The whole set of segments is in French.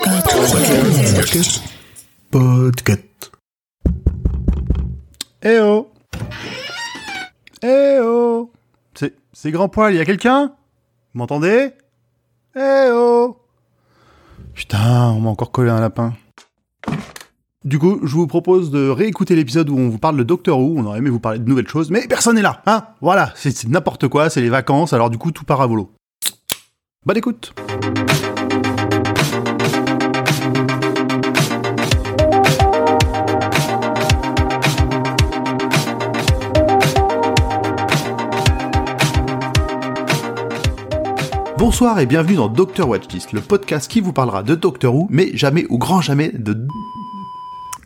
Podcast. Eh oh Eh oh C'est, grand poil, y a quelqu'un? Vous m'entendez? Eh oh Putain, on m'a encore collé un lapin. Du coup, je vous propose de réécouter l'épisode où on vous parle de Doctor Who. On aurait aimé vous parler de nouvelles choses, mais personne n'est là, hein? Voilà, c'est, c'est n'importe quoi, c'est les vacances, alors du coup, tout part à volo. Bonne écoute Bonsoir et bienvenue dans Doctor Watchlist, le podcast qui vous parlera de Doctor Who, mais jamais ou grand jamais de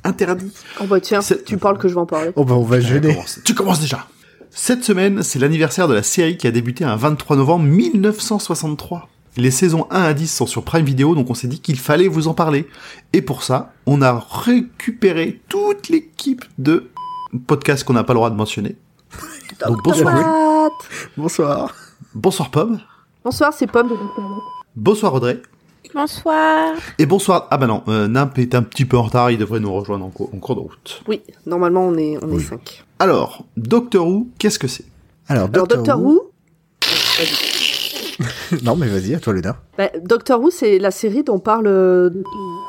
interdit. Oh bah tiens, tu parles que je vais en parler. Oh bah on va gêner. Tu commences déjà. Cette semaine, c'est l'anniversaire de la série qui a débuté un 23 novembre 1963. Les saisons 1 à 10 sont sur Prime Video, donc on s'est dit qu'il fallait vous en parler. Et pour ça, on a récupéré toute l'équipe de podcasts qu'on n'a pas le droit de mentionner. Donc bonsoir. Bonsoir. Bonsoir Pomme. Bonsoir, c'est Pomme. Bonsoir Audrey. Bonsoir. Et bonsoir. Ah bah non, euh, Nimp est un petit peu en retard, il devrait nous rejoindre en, co- en cours de route. Oui, normalement on est on est Oui. 5. Alors, Doctor Who, qu'est-ce que c'est? Alors, Alors Doctor Who, Non, mais vas-y, à toi l'honneur. bah, Doctor Who c'est la série dont on parle euh,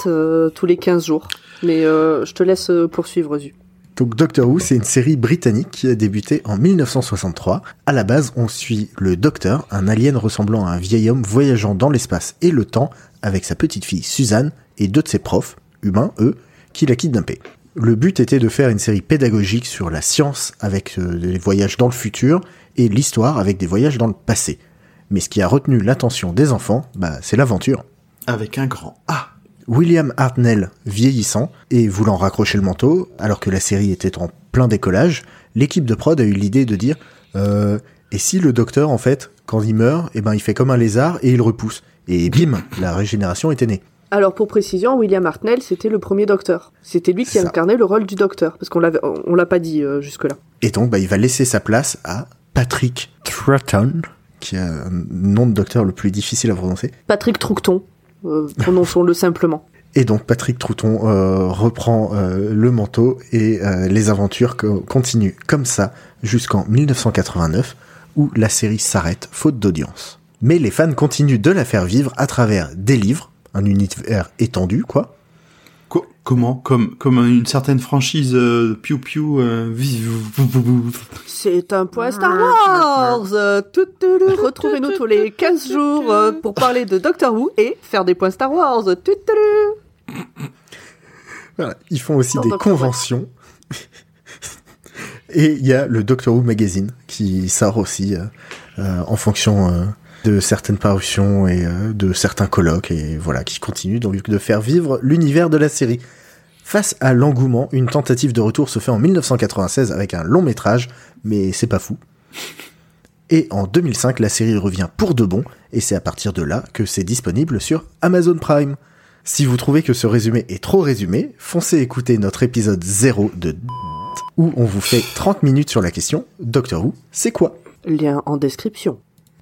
euh, tous les 15 jours. Mais euh, je te laisse euh, poursuivre, Zu. Donc Doctor Who, c'est une série britannique qui a débuté en 1963. À la base, on suit le Docteur, un alien ressemblant à un vieil homme voyageant dans l'espace et le temps avec sa petite fille Suzanne et deux de ses profs, humains eux, qui la kidnappaient. Le but était de faire une série pédagogique sur la science avec euh, des voyages dans le futur et l'histoire avec des voyages dans le passé. Mais ce qui a retenu l'attention des enfants, bah, c'est l'aventure. Avec un grand A. William Hartnell vieillissant et voulant raccrocher le manteau, alors que la série était en plein décollage, l'équipe de prod a eu l'idée de dire euh, et si le docteur en fait, quand il meurt, eh ben il fait comme un lézard et il repousse. Et bim, la régénération était née. Alors pour précision, William Hartnell c'était le premier Docteur. C'était lui qui Ça. incarnait le rôle du Docteur parce qu'on l'avait on l'a pas dit euh, jusque là. Et donc bah, il va laisser sa place à Patrick Troughton, qui a un nom de docteur le plus difficile à prononcer. Patrick Troughton, euh, prononçons-le simplement. Et donc Patrick Troughton euh, reprend euh, le manteau et euh, les aventures co- continuent comme ça jusqu'en 1989 où la série s'arrête faute d'audience. Mais les fans continuent de la faire vivre à travers des livres, un univers étendu quoi. Co- comment comme, comme une certaine franchise euh, Piu Piu euh, C'est un point Star Wars euh. Retrouvez-nous tous les 15 jours euh, pour parler de Doctor Who et faire des points Star Wars. Voilà. Ils font aussi Dans des Doctor Who. conventions. et il y a le Doctor Who Magazine qui sort aussi euh, euh, en fonction euh, de certaines parutions et euh, de certains colloques et voilà qui continue donc de faire vivre l'univers de la série. Face à l'engouement, une tentative de retour se fait en 1996 avec un long métrage, mais c'est pas fou. Et en 2005, la série revient pour de bon, et c'est à partir de là que c'est disponible sur Amazon Prime. Si vous trouvez que ce résumé est trop résumé, foncez écouter notre épisode 0 de où on vous fait 30 minutes sur la question Doctor Who, c'est quoi? Lien en description.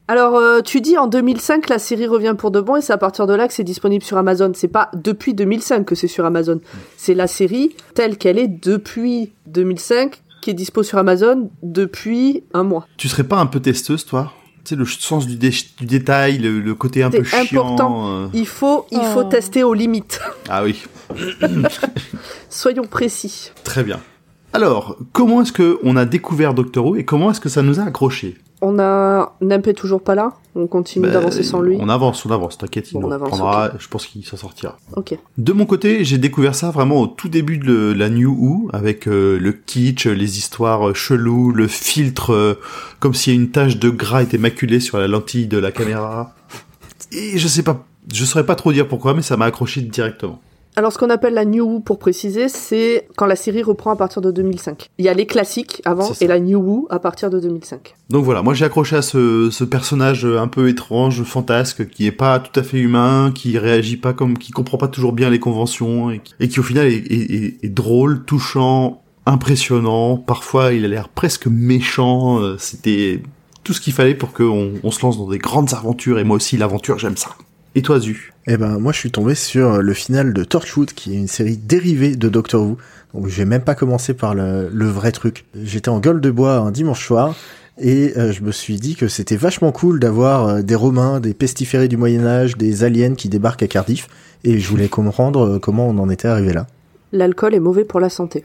Alors, euh, tu dis en 2005 la série revient pour de bon et c'est à partir de là que c'est disponible sur Amazon. C'est pas depuis 2005 que c'est sur Amazon. C'est la série telle qu'elle est depuis 2005 qui est dispo sur Amazon depuis un mois. Tu serais pas un peu testeuse, toi? Tu sais, le sens du, dé- du détail, le, le côté un peu C'est chiant. important. euh. Il faut, il faut Oh. tester aux limites. Ah oui, Soyons précis. très bien. Alors, comment est-ce que on a découvert Doctor Who et comment est-ce que ça nous a accroché On a Nimp est toujours pas là. On continue Bah, d'avancer sans lui. On avance, on avance, t'inquiète, il Bon, on avance, reprendra, je pense qu'il s'en sortira. Ok. De mon côté, j'ai découvert ça vraiment au tout début de le- la New Who, avec euh, le kitsch, les histoires euh, cheloues, le filtre, euh, comme si une tache de gras était maculée sur la lentille de la caméra. Et je sais pas, je saurais pas trop dire pourquoi, mais ça m'a accroché directement. Alors, ce qu'on appelle la New Who, pour préciser, c'est quand la série reprend à partir de 2005. Il y a les classiques avant et la New Who à partir de 2005. Donc voilà, moi j'ai accroché à ce, ce personnage un peu étrange, fantasque, qui est pas tout à fait humain, qui réagit pas comme, qui comprend pas toujours bien les conventions, et qui, et qui, au final est, est- est- est drôle, touchant, impressionnant. Parfois il a l'air presque méchant. euh, C'était tout ce qu'il fallait pour qu'on on se lance dans des grandes aventures, et moi aussi l'aventure j'aime ça. Et toi, Zu Eh ben, moi, je suis tombé sur le final de Torchwood, qui est une série dérivée de Doctor Who. Donc, j'ai même pas commencé par le, le vrai truc. J'étais en gueule de bois un dimanche soir. Et euh, je me suis dit que c'était vachement cool d'avoir euh, des Romains, des pestiférés du Moyen Âge, des aliens qui débarquent à Cardiff. Et je voulais comprendre euh, comment on en était arrivé là. L'alcool est mauvais pour la santé.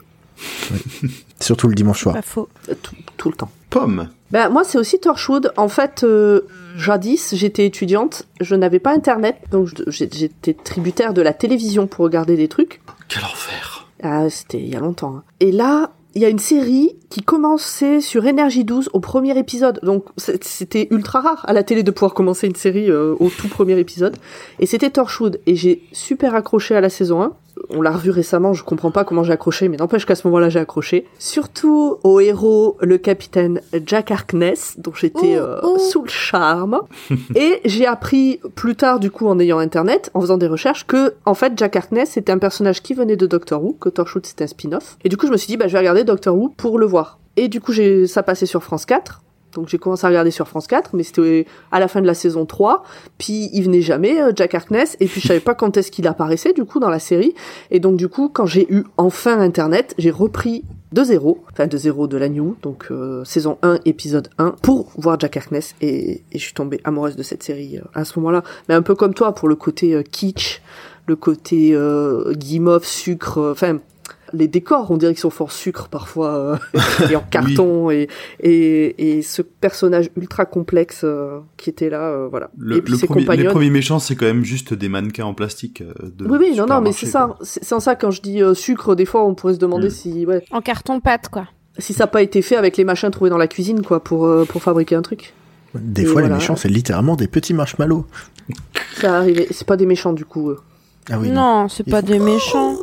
Surtout le dimanche soir. Pas faux. Euh, Tout, tout le temps. Pomme. Ben, moi, c'est aussi Torchwood. En fait, euh, jadis, j'étais étudiante, je n'avais pas internet, donc j'étais tributaire de la télévision pour regarder des trucs. Quel enfer. Ah, c'était il y a longtemps. hein. Et là, il y a une série qui commençait sur Énergie 12 au premier épisode. Donc, c'était ultra rare à la télé de pouvoir commencer une série euh, au tout premier épisode. Et c'était Torchwood. Et j'ai super accroché à la saison 1. On l'a revu récemment, je comprends pas comment j'ai accroché, mais n'empêche qu'à ce moment-là, j'ai accroché. Surtout au héros, le capitaine Jack Harkness, dont j'étais Oh, euh, oh. sous le charme. Et j'ai appris plus tard, du coup, en ayant internet, en faisant des recherches, que, en fait, Jack Harkness était un personnage qui venait de Doctor Who, que Torchwood c'était un spin-off. Et du coup, je me suis dit, bah, je vais regarder Doctor Who pour le voir. Et du coup, j'ai, ça passait sur France 4. Donc j'ai commencé à regarder sur France 4, mais c'était à la fin de la saison 3. Puis il venait jamais, euh, Jack Harkness, et puis je savais pas quand est-ce qu'il apparaissait du coup dans la série. Et donc du coup, quand j'ai eu enfin Internet, j'ai repris de zéro, enfin de zéro de la new, donc euh, saison 1, épisode 1, pour voir Jack Harkness, et, et je suis tombée amoureuse de cette série euh, à ce moment-là. Mais un peu comme toi, pour le côté euh, kitsch, le côté euh, guimauve, sucre, euh, enfin... les décors, on dirait qu'ils sont fort sucre parfois, euh, et en carton, et, et, et ce personnage ultra complexe euh, qui était là, euh, voilà. Le, et puis le ses premier, les premiers méchants, c'est quand même juste des mannequins en plastique. De Oui, oui, non, non, mais c'est ça. C'est en ça quand je dis euh, sucre, des fois, on pourrait se demander Mm. si, ouais, En carton pâte, quoi. si ça n'a pas été fait avec les machins trouvés dans la cuisine, quoi, pour euh, pour fabriquer un truc. Des Et fois, les méchants, c'est littéralement des petits marshmallows. Ça arrivait. C'est pas des méchants du coup. eux. Ah oui, non, c'est pas font- des méchants.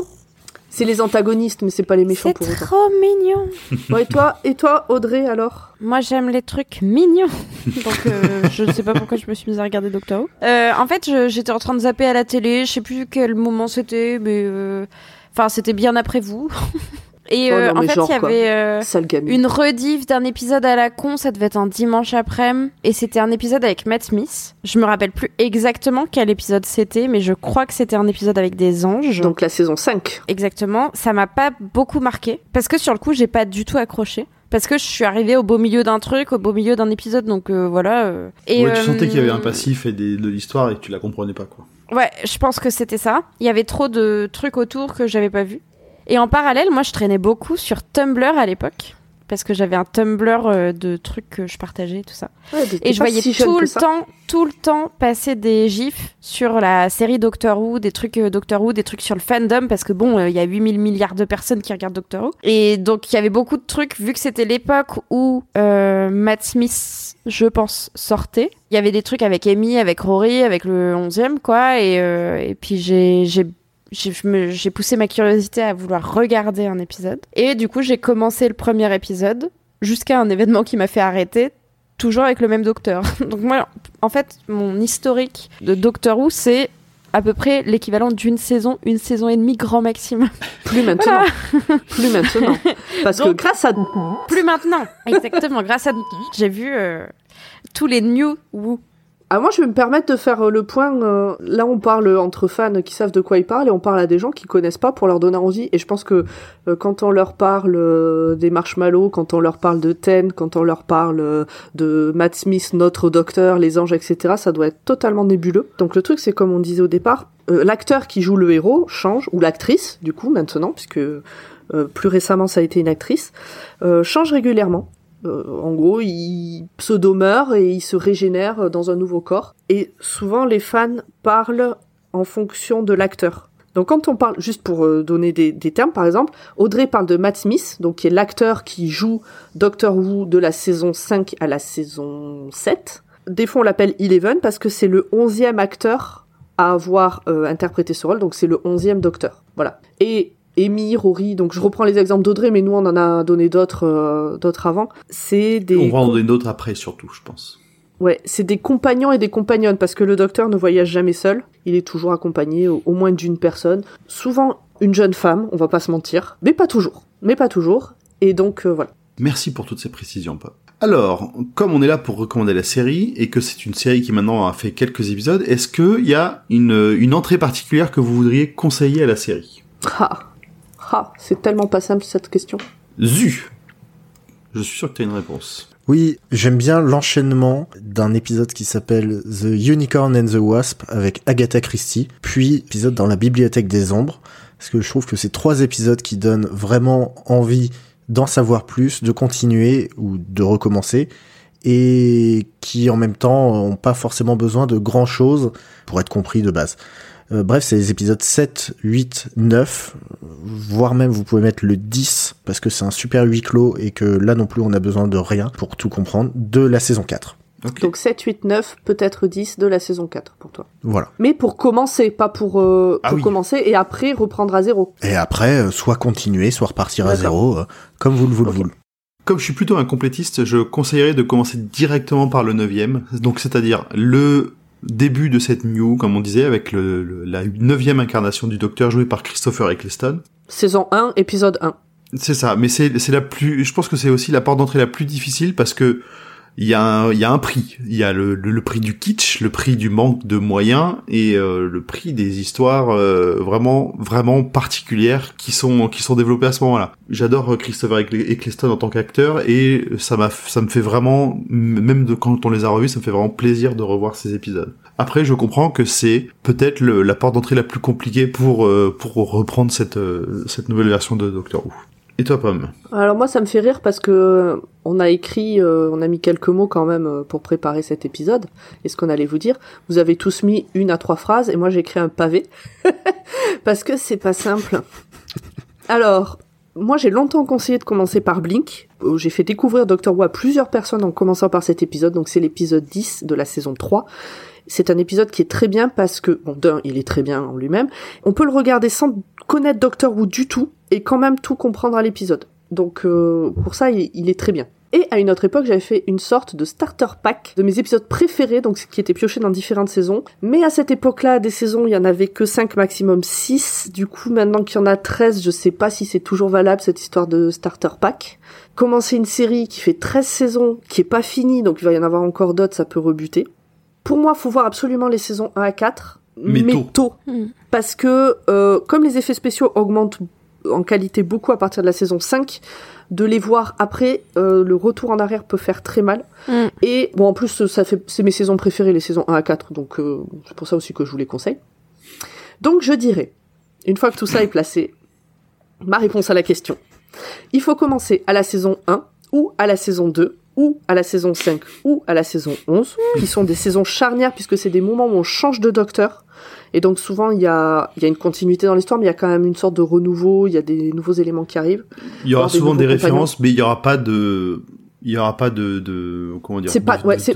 C'est les antagonistes, mais c'est pas les méchants C'est pour autant. trop mignon. Bon, et toi, et toi, Audrey, alors? Moi, j'aime les trucs mignons. Donc, euh, je ne sais pas pourquoi je me suis mise à regarder Doctor Who. Euh, en fait, j'étais en train de zapper à la télé. Je sais plus quel moment c'était, mais euh, enfin, c'était bien après vous. Et Oh euh, non, en fait, il y avait euh, une rediff d'un épisode à la con. Ça devait être un dimanche après-midi, et c'était un épisode avec Matt Smith. Je me rappelle plus exactement quel épisode c'était, mais je crois que c'était un épisode avec des anges. Donc la saison 5. Exactement. Ça m'a pas beaucoup marqué parce que sur le coup, j'ai pas du tout accroché. Parce que je suis arrivée au beau milieu d'un truc, au beau milieu d'un épisode, donc euh, voilà. euh. Et, Ouais, tu euh, sentais qu'il y avait un passif et des- de l'histoire et que tu la comprenais pas, quoi. Ouais, je pense que c'était ça. Il y avait trop de trucs autour que j'avais pas vu. Et en parallèle, moi, je traînais beaucoup sur Tumblr à l'époque. Parce que j'avais un Tumblr euh, de trucs que je partageais, tout ça. Ouais, Et je voyais si tout le temps, tout le temps passer des gifs sur la série Doctor Who, des trucs euh, Doctor Who, des trucs sur le fandom, parce que bon, euh, il y a 8000 milliards de personnes qui regardent Doctor Who. Et donc, il y avait beaucoup de trucs, vu que c'était l'époque où euh, Matt Smith, je pense, sortait. Il y avait des trucs avec Amy, avec Rory, avec le 11e, quoi. Et, euh, et puis, j'ai... j'ai poussé ma curiosité à vouloir regarder un épisode. Et du coup, j'ai commencé le premier épisode jusqu'à un événement qui m'a fait arrêter, toujours avec le même docteur. Donc moi, en fait, mon historique de Doctor Who, c'est à peu près l'équivalent d'une saison, une saison et demie grand maximum. Plus maintenant. Plus maintenant. Parce que grâce à Plus maintenant. Exactement. Grâce à j'ai vu euh, tous les New Who. Ah, moi, je vais me permettre de faire euh, le point. euh, là, on parle entre fans qui savent de quoi ils parlent et on parle à des gens qui connaissent pas pour leur donner envie. Et je pense que euh, quand on leur parle euh, des marshmallows, quand on leur parle de Ten, quand on leur parle euh, de Matt Smith, notre docteur, les anges, etc., ça doit être totalement nébuleux. Donc le truc, c'est comme on disait au départ, euh, l'acteur qui joue le héros change, ou l'actrice, du coup, maintenant, puisque euh, plus récemment, ça a été une actrice, euh, change régulièrement. Euh, en gros, il pseudo-meurt et il se régénère dans un nouveau corps. Et souvent, les fans parlent en fonction de l'acteur. Donc quand on parle, juste pour euh, donner des, termes par exemple, Audrey parle de Matt Smith, donc qui est l'acteur qui joue Doctor Who de la saison 5 à la saison 7. Des fois on l'appelle Eleven parce que c'est le onzième acteur à avoir euh, interprété ce rôle, donc c'est le onzième Docteur. Voilà. Et Amy, Rory, donc je reprends les exemples d'Audrey, mais nous on en a donné d'autres euh, d'autres avant. C'est des On va en donner d'autres après, surtout, je pense. Ouais, c'est des compagnons et des compagnonnes parce que le docteur ne voyage jamais seul. Il est toujours accompagné au, au moins d'une personne. Souvent une jeune femme, on va pas se mentir, mais pas toujours. Mais pas toujours. Et donc euh, voilà. Merci pour toutes ces précisions, Pop. Alors, comme on est là pour recommander la série et que c'est une série qui maintenant a fait quelques épisodes, est-ce qu'il y a une, une entrée particulière que vous voudriez conseiller à la série? Ah, ah, c'est tellement pas simple cette question. Zu Je suis sûr que tu as une réponse. Oui, j'aime bien l'enchaînement d'un épisode qui s'appelle The Unicorn and the Wasp avec Agatha Christie, puis épisode dans la bibliothèque des ombres, parce que je trouve que c'est trois épisodes qui donnent vraiment envie d'en savoir plus, de continuer ou de recommencer, et qui en même temps ont pas forcément besoin de grand chose pour être compris de base. Euh, bref, c'est les épisodes 7, 8, 9, voire même vous pouvez mettre le 10 parce que c'est un super huis clos et que là non plus on a besoin de rien pour tout comprendre de la saison 4. Ok. Donc 7, 8, 9, peut-être 10 de la saison 4 pour toi. Voilà. Mais pour commencer, pas pour, euh, Ah oui. commencer et après reprendre à zéro. Et après, euh, soit continuer, soit repartir à zéro, euh, comme vous le voulez. Comme je suis plutôt un complétiste, je conseillerais de commencer directement par le neuvième, donc c'est-à-dire le début de cette new, comme on disait, avec le, le- la neuvième incarnation du Docteur joué par Christopher Eccleston. Saison 1, épisode 1. C'est ça, mais c'est c'est la plus. Je pense que c'est aussi la porte d'entrée la plus difficile parce que il y a un, y a un prix. Il y a le, le, prix du kitsch, le prix du manque de moyens et euh, le prix des histoires euh, vraiment vraiment particulières qui sont qui sont développées à ce moment-là. J'adore euh, Christopher Eccl- Eccleston en tant qu'acteur et ça m'a ça me fait vraiment même de quand on les a revus, ça me fait vraiment plaisir de revoir ces épisodes. Après, je comprends que c'est peut-être la porte d'entrée la plus compliquée pour euh, pour reprendre cette euh, cette nouvelle version de Doctor Who. Et toi, Pomme Alors moi ça me fait rire parce que on a écrit, euh, on a mis quelques mots quand même euh, pour préparer cet épisode et ce qu'on allait vous dire. Vous avez tous mis une à trois phrases et moi j'ai écrit un pavé parce que c'est pas simple. Alors moi j'ai longtemps conseillé de commencer par Blink. Euh, J'ai fait découvrir Doctor Who à plusieurs personnes en commençant par cet épisode, donc c'est l'épisode 10 de la saison 3. C'est un épisode qui est très bien parce que, bon, d'un, il est très bien en lui-même. On peut le regarder sans connaître Doctor Who du tout et quand même tout comprendre à l'épisode. Donc euh, pour ça, il, est très bien. Et à une autre époque, j'avais fait une sorte de starter pack de mes épisodes préférés, donc qui étaient piochés dans différentes saisons. Mais à cette époque-là, des saisons, il y en avait que 5, maximum 6. Du coup, maintenant qu'il y en a 13, je sais pas si c'est toujours valable cette histoire de starter pack. Commencer une série qui fait 13 saisons, qui est pas finie, donc il va y en avoir encore d'autres, ça peut rebuter. Pour moi, faut voir absolument les saisons 1 à 4. Mais tôt. tôt. Hmm. Parce que, euh, comme les effets spéciaux augmentent en qualité beaucoup à partir de la saison 5, de les voir après, euh, le retour en arrière peut faire très mal. Mm. Et bon, en plus, ça fait, c'est mes saisons préférées, les saisons 1 à 4, donc euh, c'est pour ça aussi que je vous les conseille. Donc je dirais, une fois que tout ça est placé, ma réponse à la question. Il faut commencer à la saison 1 ou à la saison 2 ou à la saison 5 ou à la saison 11, qui sont des saisons charnières puisque c'est des moments où on change de docteur. Et donc souvent il y a, il y a une continuité dans l'histoire, mais il y a quand même une sorte de renouveau, il y a des nouveaux éléments qui arrivent. Il y aura des souvent des références, mais il y aura pas de, il y aura pas de, de comment dire. C'est pas- ouais, c'est-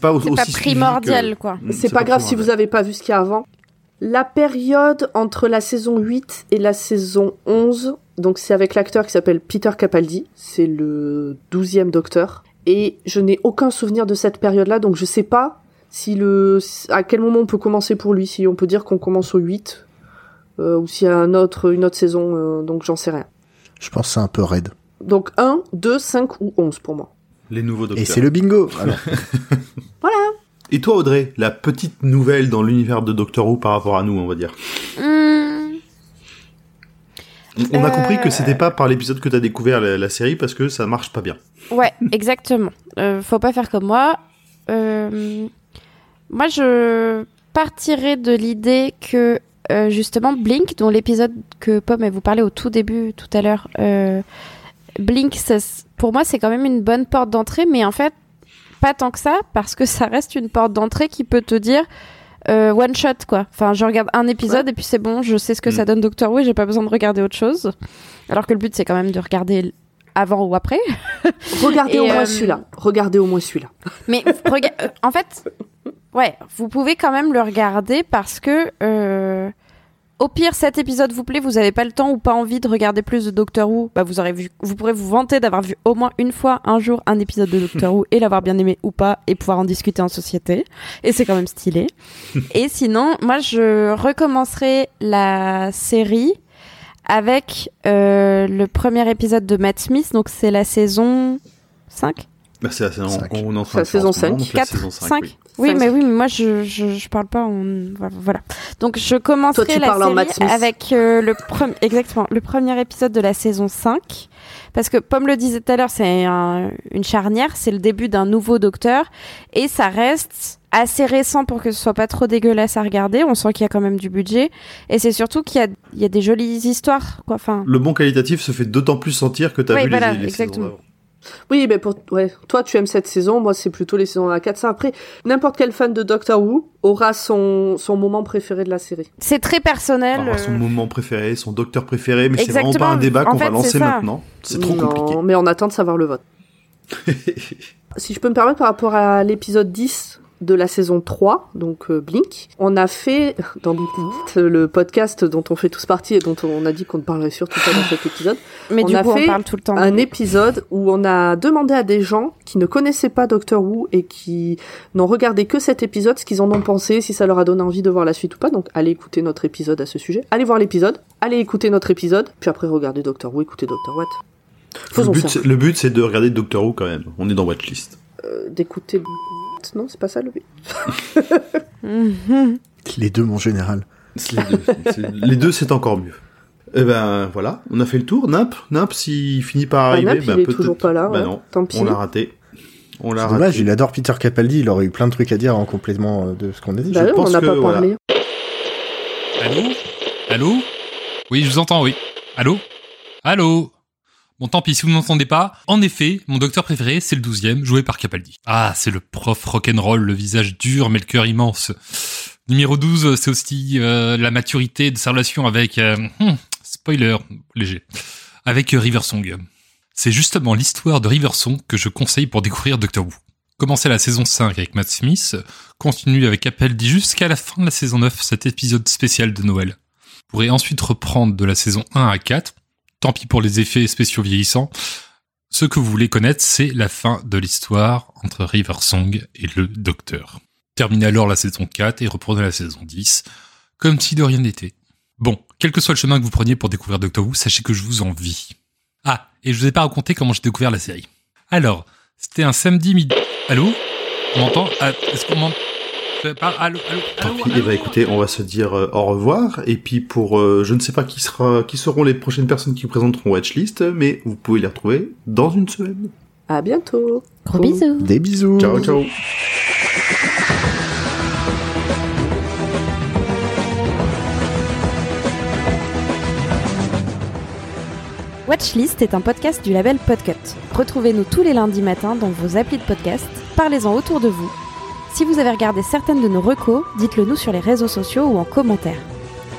pas aussi pas primordial, que- quoi. C'est pas grave si vous avez pas vu ce qu'il y a avant. La période entre la saison 8 et la saison 11, donc c'est avec l'acteur qui s'appelle Peter Capaldi, c'est le 12e docteur. Et je n'ai aucun souvenir de cette période-là, donc je sais pas si le, à quel moment on peut commencer pour lui, si on peut dire qu'on commence au 8, euh, ou s'il y a un autre, une autre saison, euh, donc j'en sais rien. Je pense que c'est un peu raide. Donc 1, 2, 5 ou 11 pour moi. Les nouveaux docteurs. Et c'est le bingo. Alors, Et toi, Audrey, la petite nouvelle dans l'univers de Doctor Who par rapport à nous, on va dire? Hmm. On a Euh. compris que c'était pas par l'épisode que t'as découvert la, la série parce que ça marche pas bien. Ouais, exactement. Euh, faut pas faire comme moi. Euh, moi, je partirais de l'idée que euh, justement Blink, dont l'épisode que Pomme vous parlait au tout début tout à l'heure, euh, Blink, ça pour moi, c'est quand même une bonne porte d'entrée, mais en fait, pas tant que ça, parce que ça reste une porte d'entrée qui peut te dire euh, one shot quoi. Enfin, je regarde un épisode et puis c'est bon, je sais ce que Mm. ça donne Doctor Who, et j'ai pas besoin de regarder autre chose. Alors que le but c'est quand même de regarder avant ou après. Regardez Et, au moins euh, celui-là. Regardez au moins celui-là. Mais rega- euh, en fait, ouais, vous pouvez quand même le regarder parce que euh, au pire cet épisode vous plaît, vous avez pas le temps ou pas envie de regarder plus de Doctor Who, bah vous aurez vu, vous pourrez vous vanter d'avoir vu au moins une fois un jour un épisode de Doctor Who et l'avoir bien aimé ou pas et pouvoir en discuter en société. Et c'est quand même stylé. et sinon, moi je recommencerai la série avec euh, le premier épisode de Matt Smith, donc c'est la saison 5 Bah, c'est la saison, on est en C'est train la de faire saison en moment, 5. donc la 4, saison 5, 5, oui. Mais oui, mais moi je, je, je parle pas en. Voilà. Donc je commencerai Toi, tu la en série avec euh, le, pre- exactement, le premier épisode de la saison 5. Parce que, comme le disait tout à l'heure, c'est un- une charnière, c'est le début d'un nouveau docteur. Et ça reste assez récent pour que ce soit pas trop dégueulasse à regarder. On sent qu'il y a quand même du budget. Et c'est surtout qu'il y a, il y a des jolies histoires. Quoi. Enfin, Le bon qualitatif se fait d'autant plus sentir que t'as Oui, vu voilà, les, les saisons exactement. d'avant. Oui, mais pour ouais, toi tu aimes cette saison, moi c'est plutôt les saisons à 4 5 après. N'importe quel fan de Doctor Who aura son son moment préféré de la série. c'est très personnel. son euh, moment préféré, son docteur préféré, mais c'est vraiment pas un débat qu'on va lancer ça. maintenant. C'est trop Non, compliqué. mais on attend de savoir le vote. Si je peux me permettre par rapport à l'épisode 10 de la saison 3, donc euh, Blink, on a fait dans Blink, le podcast dont on fait tous partie et dont on a dit qu'on ne parlerait surtout pas dans cet épisode, mais on du a coup, fait on parle tout le temps. un épisode où on a demandé à des gens qui ne connaissaient pas Doctor Who et qui n'ont regardé que cet épisode ce qu'ils en ont pensé, si ça leur a donné envie de voir la suite ou pas. Donc allez écouter notre épisode à ce sujet. Allez voir l'épisode, allez écouter notre épisode, puis après regardez Doctor Who, écoutez Doctor What. Le Faisons but, ça. c'est- le but, c'est de regarder Doctor Who quand même. On est dans Watchlist. Euh, D'écouter... Non, c'est pas ça le but. Les deux, mon général. Les deux, c'est- encore mieux. Eh ben voilà, on a fait le tour. Nimp, Nimp, s'il finit par Ah, arriver, Nap, ben, il est toujours pas là. Bah ouais. non, Tant pis. on l'a raté. On l'a C'est dommage, raté. il adore Peter Capaldi, il aurait eu plein de trucs à dire en complément euh, de ce qu'on a dit. Bah je on pense n'en a que, pas voilà. Allô? Allô? Oui, je vous entends, oui. Allô? Allô? Bon, tant pis si vous ne m'entendez pas. En effet, mon docteur préféré, c'est le 12e, joué par Capaldi. Ah, c'est le prof rock'n'roll, le visage dur mais le cœur immense. Numéro 12, c'est aussi euh, la maturité de sa relation avec... euh, hmm, spoiler, léger. Avec Riversong. C'est justement l'histoire de Riversong que je conseille pour découvrir Doctor Who. Commencez la saison 5 avec Matt Smith, continue avec Capaldi jusqu'à la fin de la saison 9, cet épisode spécial de Noël. Vous pourrez ensuite reprendre de la saison 1 à 4. Tant pis pour les effets spéciaux vieillissants. Ce que vous voulez connaître, c'est la fin de l'histoire entre Riversong et le Docteur. Terminez alors la saison 4 et reprenez la saison 10, comme si de rien n'était. Bon, quel que soit le chemin que vous preniez pour découvrir Doctor Who, sachez que je vous envie. Ah, et je vous ai pas raconté comment j'ai découvert la série. Alors, c'était un samedi midi. Allô? On m'entend? Ah, Est-ce qu'on m'entend? Parle- Allô, allô, Tant allô, pis, allô ben, écoutez, on va se dire euh, au revoir. Et puis pour, euh, je ne sais pas qui sera, qui seront les prochaines personnes qui présenteront Watchlist, mais vous pouvez les retrouver dans une semaine. À bientôt. Gros bisous. Des bisous. Ciao, ciao. Watchlist est un podcast du label Podcut. Retrouvez-nous tous les lundis matins dans vos applis de podcast. Parlez-en autour de vous. Si vous avez regardé certaines de nos recos, dites-le nous sur les réseaux sociaux ou en commentaire.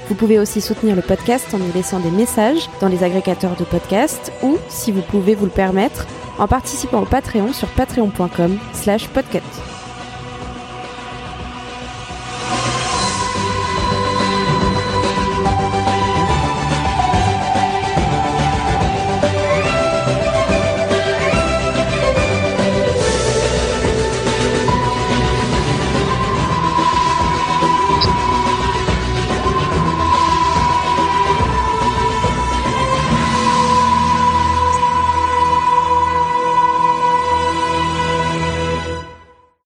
Vous pouvez aussi soutenir le podcast en nous laissant des messages dans les agrégateurs de podcasts ou, si vous pouvez vous le permettre, en participant au Patreon sur patreon.com slash podcut.